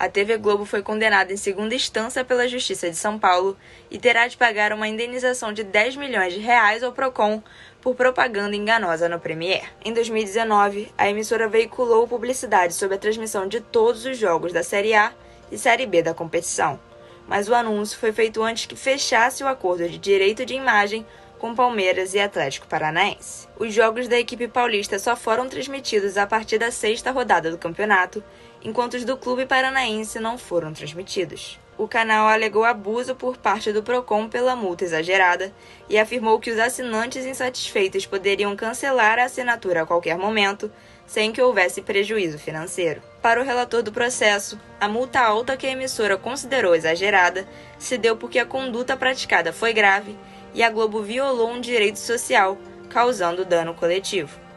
A TV Globo foi condenada em segunda instância pela Justiça de São Paulo e terá de pagar uma indenização de 10 milhões de reais ao Procon por propaganda enganosa no Premier. Em 2019, a emissora veiculou publicidade sobre a transmissão de todos os jogos da Série A e Série B da competição, mas o anúncio foi feito antes que fechasse o acordo de direito de imagem com Palmeiras e Atlético Paranaense. Os jogos da equipe paulista só foram transmitidos a partir da sexta rodada do campeonato, enquanto os do clube paranaense não foram transmitidos. O canal alegou abuso por parte do Procon pela multa exagerada e afirmou que os assinantes insatisfeitos poderiam cancelar a assinatura a qualquer momento, sem que houvesse prejuízo financeiro. Para o relator do processo, a multa alta que a emissora considerou exagerada se deu porque a conduta praticada foi grave e a Globo violou um direito social, causando dano coletivo.